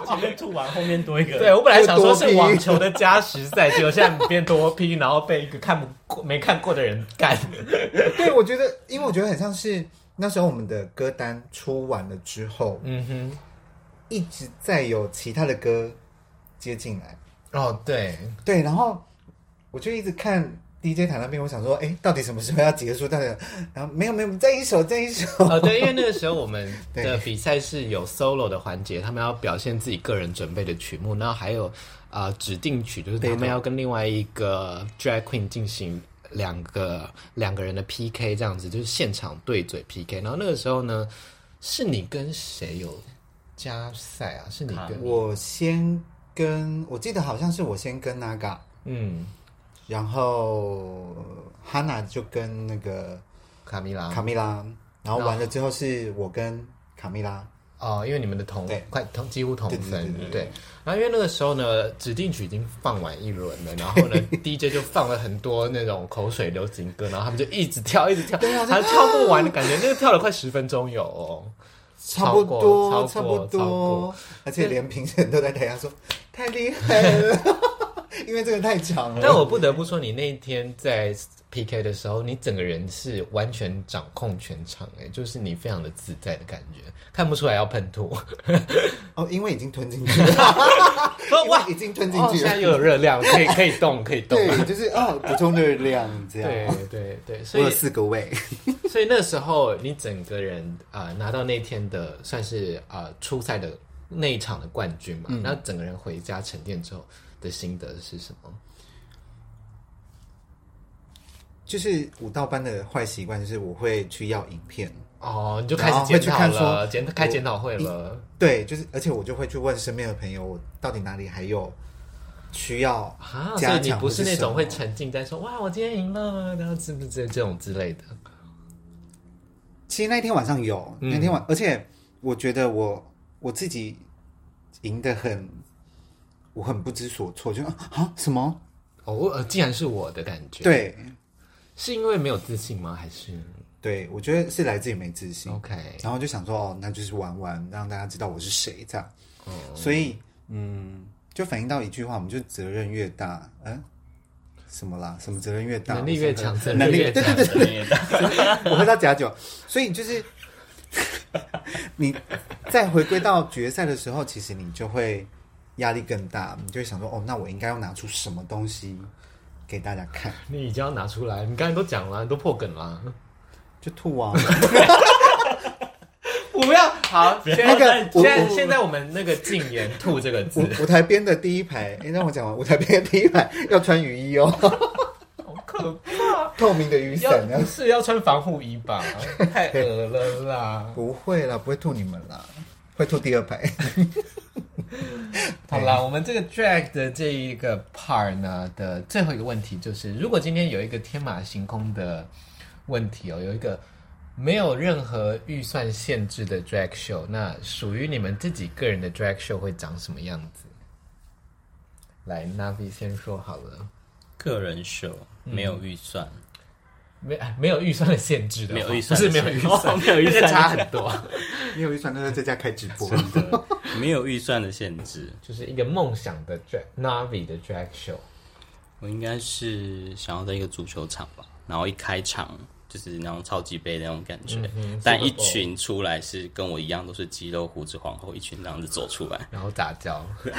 前面吐完，后面多一个。对，我本来想说是网球的加时赛，结果现在变多 P，然后被一个看不过、没看过的人干。(laughs) 对，我觉得，因为我觉得很像是那时候我们的歌单出完了之后，嗯哼。一直在有其他的歌接进来哦，对对，然后我就一直看 DJ 台那边，我想说，哎，到底什么时候要结束？到底，(laughs) 然后没有没有，这一首这一首。哦，对，因为那个时候我们的比赛是有 solo 的环节，他们要表现自己个人准备的曲目，然后还有啊、呃、指定曲，就是他们要跟另外一个 drag queen 进行两个两个人的 PK，这样子就是现场对嘴 PK。然后那个时候呢，是你跟谁有？加赛啊，是你跟我先跟，我记得好像是我先跟那个，嗯，然后哈娜就跟那个卡米拉，卡米拉，然后完了之后是我跟卡米拉，哦，因为你们的同快同几乎同分，对，然后因为那个时候呢，指定曲已经放完一轮了，然后呢，(laughs) DJ 就放了很多那种口水流行歌，然后他们就一直跳，一直跳，还跳不完的。感觉，那个跳了快十分钟有。哦。差不多，差不多，而且连评审都在台下说 (laughs) 太厉害了，(laughs) 因为这个太长了。但我不得不说，你那一天在 PK 的时候，你整个人是完全掌控全场，哎，就是你非常的自在的感觉，看不出来要喷吐。(laughs) 哦，因为已经吞进去了，(laughs) 哇，已经吞进去了，现在又有热量，可以可以动，可以动，对，就是哦，补充热量这样。对对对，所以有四个位。所以那时候你整个人啊、呃、拿到那天的算是啊、呃、初赛的那一场的冠军嘛，那、嗯、整个人回家沉淀之后的心得是什么？就是舞蹈班的坏习惯，就是我会去要影片哦，你就开始检讨了，检开检讨会了。对，就是而且我就会去问身边的朋友，我到底哪里还有需要啊？所以你不是那种会沉浸在说哇，我今天赢了，然后是不是这种之类的？其实那天晚上有，那天晚，而且我觉得我我自己赢得很，我很不知所措，就啊什么哦，呃，竟然是我的感觉，对，是因为没有自信吗？还是对，我觉得是来自于没自信。OK，然后就想说哦，那就是玩玩，让大家知道我是谁这样。哦，所以嗯，就反映到一句话，我们就责任越大，嗯。什么啦？什么责任越大，能力越强，责任越大。对对对对对，我喝到假酒，所以就是 (laughs) 你再回归到决赛的时候，其实你就会压力更大，你就会想说，哦，那我应该要拿出什么东西给大家看？你已经要拿出来，你刚才都讲了，你都破梗了，就吐啊。(laughs) 我不要好，那个现在现在我们那个禁言“吐”这个字。舞台边的第一排，哎，让我讲完。舞台边的第一排要穿雨衣哦，好可怕！透明的雨伞，是要穿防护衣吧？太恶了啦！不会啦，不会吐你们啦，会吐第二排。(laughs) 好啦，我们这个 drag 的这一个 part 呢的最后一个问题就是：如果今天有一个天马行空的问题哦，有一个。没有任何预算限制的 drag show，那属于你们自己个人的 drag show 会长什么样子？来，Navi 先说好了。个人 show 没有预算，嗯、没没有预算的限制的，没有预算不是没有预算，没有预算差很多。(laughs) 没有预算，那是在家开直播。没有预算的限制，(laughs) 就是一个梦想的 drag Navi 的 drag show。我应该是想要在一个足球场吧，然后一开场。就是那种超级杯那种感觉，嗯、但一群出来是跟我一样都是肌肉胡子皇后，一群这样子走出来，然后杂交，(laughs)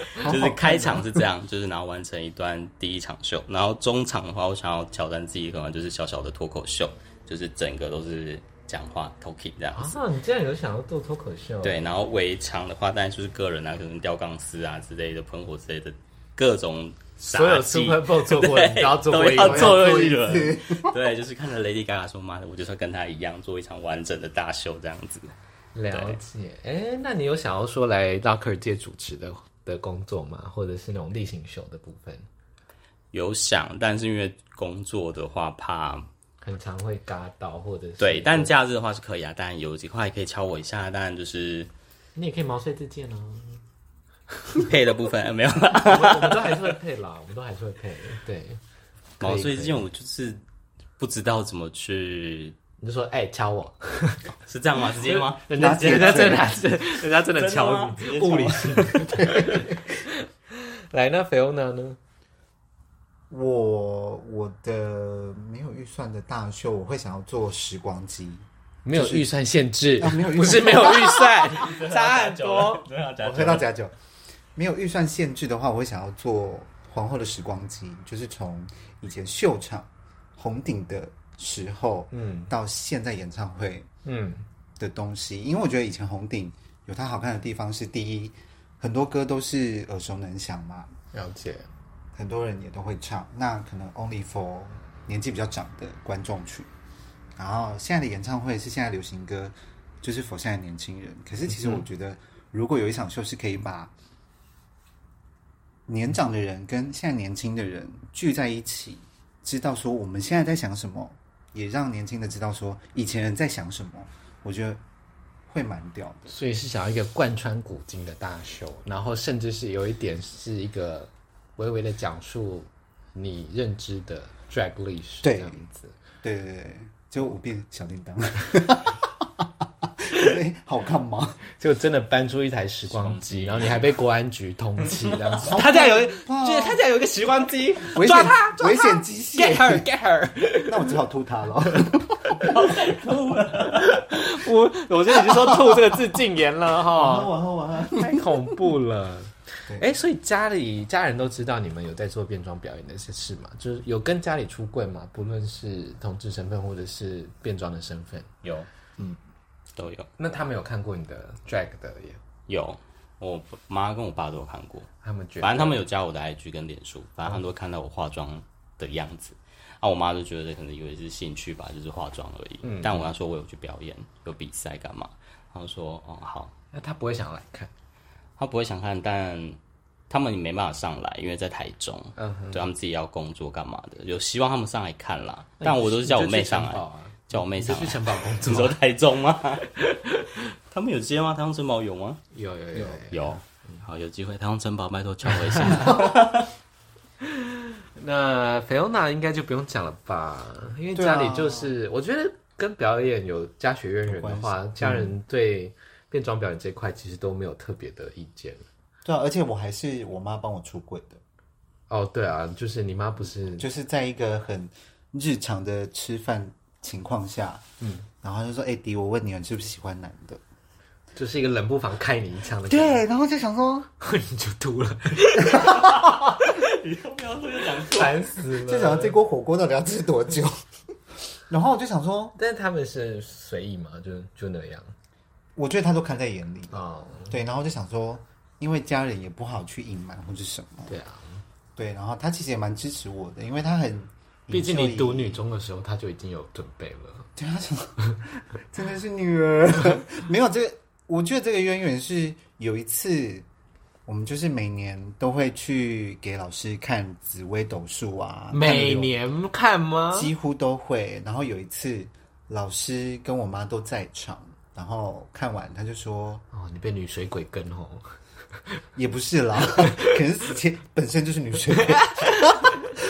(laughs) 就是开场是这样，就是然后完成一段第一场秀，然后中场的话，我想要挑战自己，可能就是小小的脱口秀，就是整个都是讲话 talking 这样子。啊，你竟然有想要做脱口秀？对，然后尾场的话，当然就是个人啊，可能吊钢丝啊之类的，喷火之类的各种。所有 Super Bowl 做过，你都要做过一，都要做一轮。对，就是看着 Lady Gaga 说：“妈的，我就是要跟她一样做一场完整的大秀，这样子。”了解。哎，那你有想要说来 Locker 界主持的的工作吗？或者是那种例行秀的部分？有想，但是因为工作的话，怕很常会嘎到，或者是对。但假日的话是可以啊，当然有几块可以敲我一下。当然就是你也可以毛遂自荐哦。配的部分 (laughs) 没有啦，我我们都还是会配啦，我们都还是会配。对，毛遂自荐我就是不知道怎么去，你就说哎、欸、敲我，(laughs) 是这样吗？直接吗？(laughs) 人家人家真的是人家真的敲你，物理性。(laughs) 来，那 Fiona 呢？我我的没有预算的大秀，我会想要做时光机，没有预算限制，啊、没有预算不是没有预算，差很多。我喝到假酒，没有预算限制的话，我会想要做皇后的时光机，就是从以前秀场红顶的时候，嗯，到现在演唱会，嗯的东西，嗯、因为我觉得以前红顶有它好看的地方是第一，很多歌都是耳熟能详嘛，了解。很多人也都会唱，那可能 only for 年纪比较长的观众群。然后现在的演唱会是现在流行歌，就是 for 现在年轻人。可是其实我觉得，如果有一场秀是可以把年长的人跟现在年轻的人聚在一起，知道说我们现在在想什么，也让年轻的知道说以前人在想什么，我觉得会蛮屌的。所以是想要一个贯穿古今的大秀，然后甚至是有一点是一个。微微的讲述你认知的 drag 历史，这样子，对对对，就五遍小叮当，(laughs) (laughs) (laughs) 对，好看吗？(laughs) 就真的搬出一台时光机，然后你还被国安局通缉，这样子。他家有，就是他家有一个时光机，抓他，危险机械，get her，get her，(laughs) 那我只好吐他了。(laughs) 吐了，我我现在已经说“吐”这个字禁言了哈，太恐怖了。哎，所以家里家人都知道你们有在做变装表演的些事吗？就是有跟家里出柜吗？不论是同志身份或者是变装的身份，有，嗯，都有。那他们有看过你的 drag 的耶？有，我妈跟我爸都有看过。他们觉得，反正他们有加我的 IG 跟脸书，反正他们都看到我化妆的样子。啊，我妈就觉得可能以为是兴趣吧，就是化妆而已。嗯，但我要说我有去表演，有比赛干嘛？他们说，哦，好。那他不会想来看。他不会想看，但他们也没办法上来，因为在台中，嗯，对他们自己要工作干嘛的，有希望他们上来看啦。但我都是叫我妹上来，啊、叫我妹上。去城堡工作？你说台中吗？他们有接吗？台中城堡有吗？有有有有，好，有机会台中城堡拜托叫我一下。(laughs) 那菲欧娜应该就不用讲了吧？因为家里就是，啊、我觉得跟表演有家学渊源的话，家人对。变装表演这一块其实都没有特别的意见。对啊，而且我还是我妈帮我出柜的。哦，对啊，就是你妈不是，就是在一个很日常的吃饭情况下，嗯，然后就说：“哎、欸，迪，我问你，你是不是喜欢男的？”就是一个冷不防开你一枪的。对，然后就想说，(laughs) 你就吐了。你要不要这就想？烦死了！就想这锅火锅到底要吃多久？(laughs) 然后我就想说，但是他们是随意嘛，就就那样。我觉得他都看在眼里啊，对，然后就想说，因为家人也不好去隐瞒或者什么，对啊，对，然后他其实也蛮支持我的，因为他很，毕竟你读女中的时候他就已经有准备了，(laughs) 对啊，什么 (laughs) 真的是女儿，(laughs) 没有这个，我觉得这个渊源是有一次，我们就是每年都会去给老师看紫微斗数啊，每年看吗？几乎都会，然后有一次老师跟我妈都在场。然后看完，他就说：“哦，你被女水鬼跟哦，也不是啦，可能子谦本身就是女水鬼。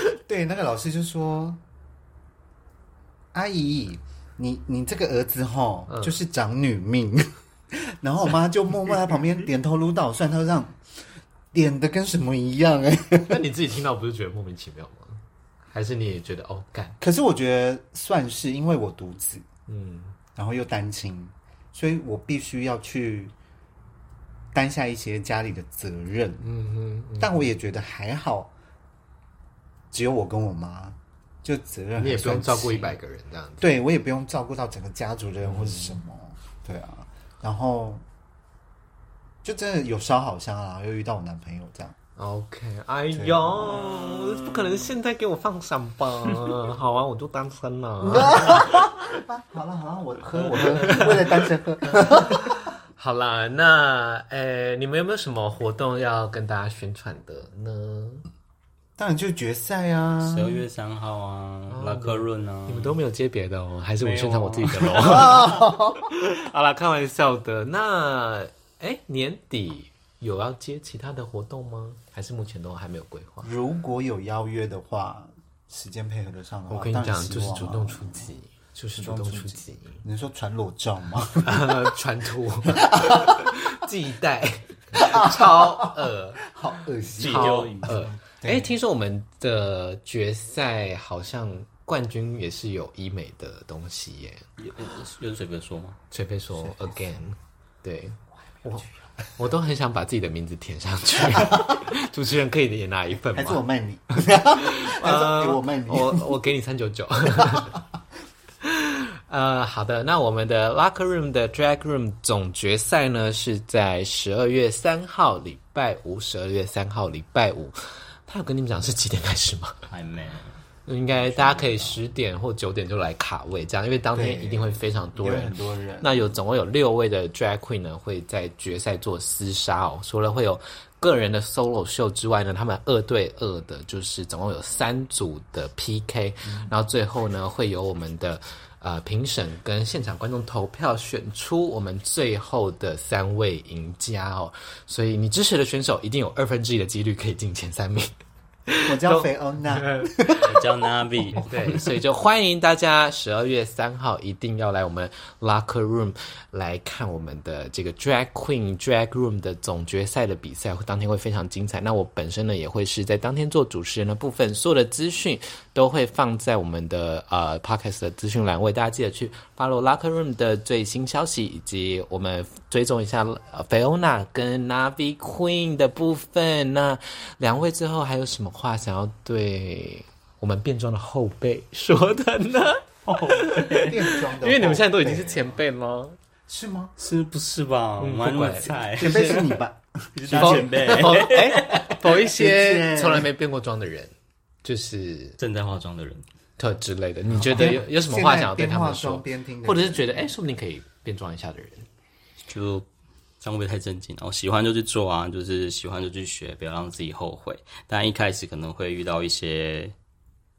(laughs) 对，那个老师就说：‘阿姨，你你这个儿子吼，就是长女命。嗯 (laughs) ’然后我妈就默默在旁边点头如捣蒜，她这样点的跟什么一样哎。(laughs) 那你自己听到不是觉得莫名其妙吗？还是你也觉得哦干？可是我觉得算是因为我独子，嗯，然后又单亲。”所以我必须要去担下一些家里的责任，嗯哼，但我也觉得还好，只有我跟我妈，就责任，你也不用照顾一百个人这样子，对，我也不用照顾到整个家族的人或是什么，嗯、对啊，然后就真的有烧好香啊，又遇到我男朋友这样，OK，哎呦，不可能现在给我放闪吧？(laughs) 好啊，我就单身了。(laughs) 好了好了，我喝我喝，为了单身喝。(laughs) 好啦，那诶、欸，你们有没有什么活动要跟大家宣传的呢？当然就是决赛啊，十二月三号啊，拉克润啊，你们都没有接别的哦，还是我宣传我自己的喽？(laughs) 好啦，开玩笑的。那诶、欸，年底有要接其他的活动吗？还是目前都还没有规划？如果有邀约的话，时间配合得上的话，我跟你讲，就是主动出击。就是主动出击，你说传裸照吗？(laughs) 传图、(laughs) 系带，超恶，好恶心，超恶。哎，听说我们的决赛好像冠军也是有医美的东西耶？又是随便说吗？随便说，again，对，我我都很想把自己的名字填上去。(laughs) 主持人可以也拿一份吗？还是我卖你？(laughs) (laughs) 呃，我卖你，我我给你三九九。呃，好的，那我们的 Locker Room 的 Drag Room 总决赛呢，是在十二月三号礼拜五，十二月三号礼拜五。他有跟你们讲是几点开始吗？还没。应该大家可以十点或九点就来卡位，这样，因为当天一定会非常多人，很多人。那有总共有六位的 Drag Queen 呢，会在决赛做厮杀哦。除了会有个人的 Solo 秀之外呢，他们二对二的，就是总共有三组的 PK，嗯，然后最后呢，会有我们的。呃，评审跟现场观众投票选出我们最后的三位赢家哦，所以你支持的选手一定有二分之一的几率可以进前三名。我叫菲欧娜，我 (laughs) 叫 Navi，(laughs) 对，所以就欢迎大家十二月三号一定要来我们 Locker Room 来看我们的这个 Drag Queen Drag Room 的总决赛的比赛，当天会非常精彩。那我本身呢也会是在当天做主持人的部分，所有的资讯都会放在我们的呃 Podcast 的资讯栏位，大家记得去 follow Locker Room 的最新消息，以及我们追踪一下 Fiona 跟 Navi Queen 的部分。那两位最后还有什么话想要对我们变装的后辈说的呢？(laughs) (laughs) 变装的，因为你们现在都已经是前辈了，是吗？是不是吧？我们不菜，前辈是你吧？(laughs) 你是前辈。哎，某一些从来没变过装的人，就是正在化妆的人，特之类的。你觉得有有什么话想要对他们说？或者是觉得哎，说不定可以变装一下的人，就。这样会不会太正经？然后喜欢就去做啊，就是喜欢就去学，不要让自己后悔。当然一开始可能会遇到一些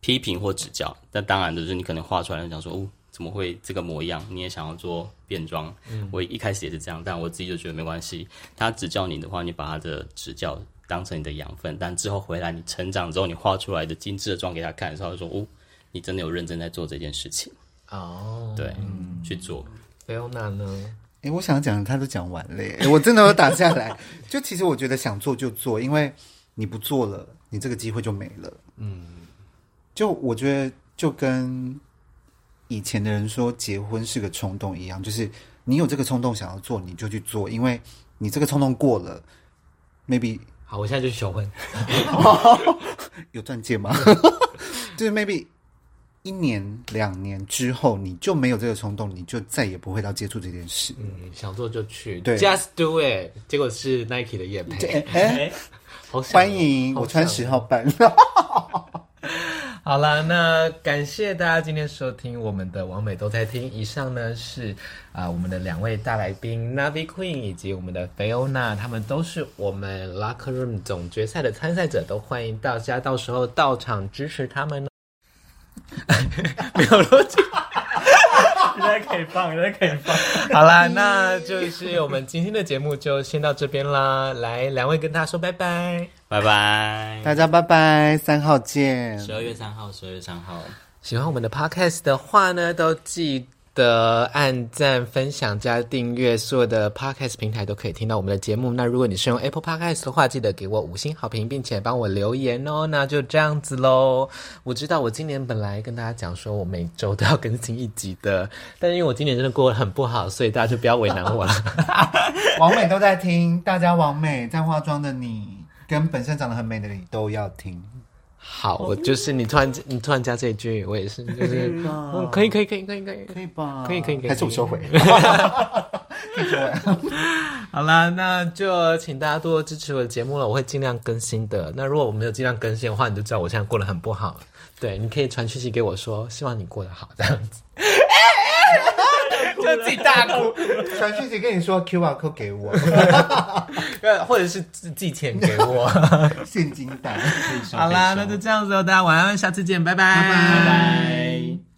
批评或指教，但当然就是你可能画出来，想说哦，怎么会这个模样？你也想要做变装？嗯，我一开始也是这样，但我自己就觉得没关系。他指教你的话，你把他的指教当成你的养分，但之后回来你成长之后，你画出来的精致的妆给他看的时候，他说哦，你真的有认真在做这件事情哦。对，嗯、去做。Fiona 呢？哎，我想讲，他都讲完了耶，我真的要打下来。就其实我觉得想做就做，因为你不做了，你这个机会就没了。嗯，就我觉得就跟以前的人说结婚是个冲动一样，就是你有这个冲动想要做，你就去做，因为你这个冲动过了，maybe 好，我现在就去求婚，(laughs) 有钻戒吗？(laughs) 就是 maybe。一年两年之后，你就没有这个冲动，你就再也不会到接触这件事。嗯，想做就去，对，Just do it。结果是 Nike 的夜配，哎、(laughs) 欸，好欢迎我穿十号半。(laughs) 好了，那感谢大家今天收听我们的王美都在听。以上呢是啊、呃、我们的两位大来宾 Navi Queen 以及我们的 Fiona，他们都是我们 Locker Room 总决赛的参赛者，都欢迎大家到时候到场支持他们。(laughs) 没有逻辑，(laughs) 现在可以放，现在可以放。(laughs) 好啦，那就是我们今天的节目就先到这边啦。来，两位跟大家说拜拜，拜拜，大家拜拜，三号见。十二月三号，十二月三号。喜欢我们的 Podcast 的话呢，都记。的按赞、分享、加订阅，所有的 Podcast 平台都可以听到我们的节目。那如果你是用 Apple Podcast 的话，记得给我五星好评，并且帮我留言哦。那就这样子喽。我知道我今年本来跟大家讲说我每周都要更新一集的，但是因为我今年真的过得很不好，所以大家就不要为难我了。(laughs) 王美都在听，大家王美在化妆的你，跟本身长得很美的你都要听。好，我就是你突然你突然加这一句，我也是，就是可以可以可以可以可以可以吧，可以可以可以，还是我收回。(laughs) 好啦，那就请大家多多支持我的节目了，我会尽量更新的。那如果我没有尽量更新的话，你就知道我现在过得很不好。对，你可以传讯息给我说，希望你过得好，这样子。(laughs) 就自己大哭，传讯息跟你说 QR code 给我，(laughs) 或者是寄钱给我，(laughs) 现金袋。可以收好啦，那就这样子哦，大家晚安，下次见，拜拜，拜拜。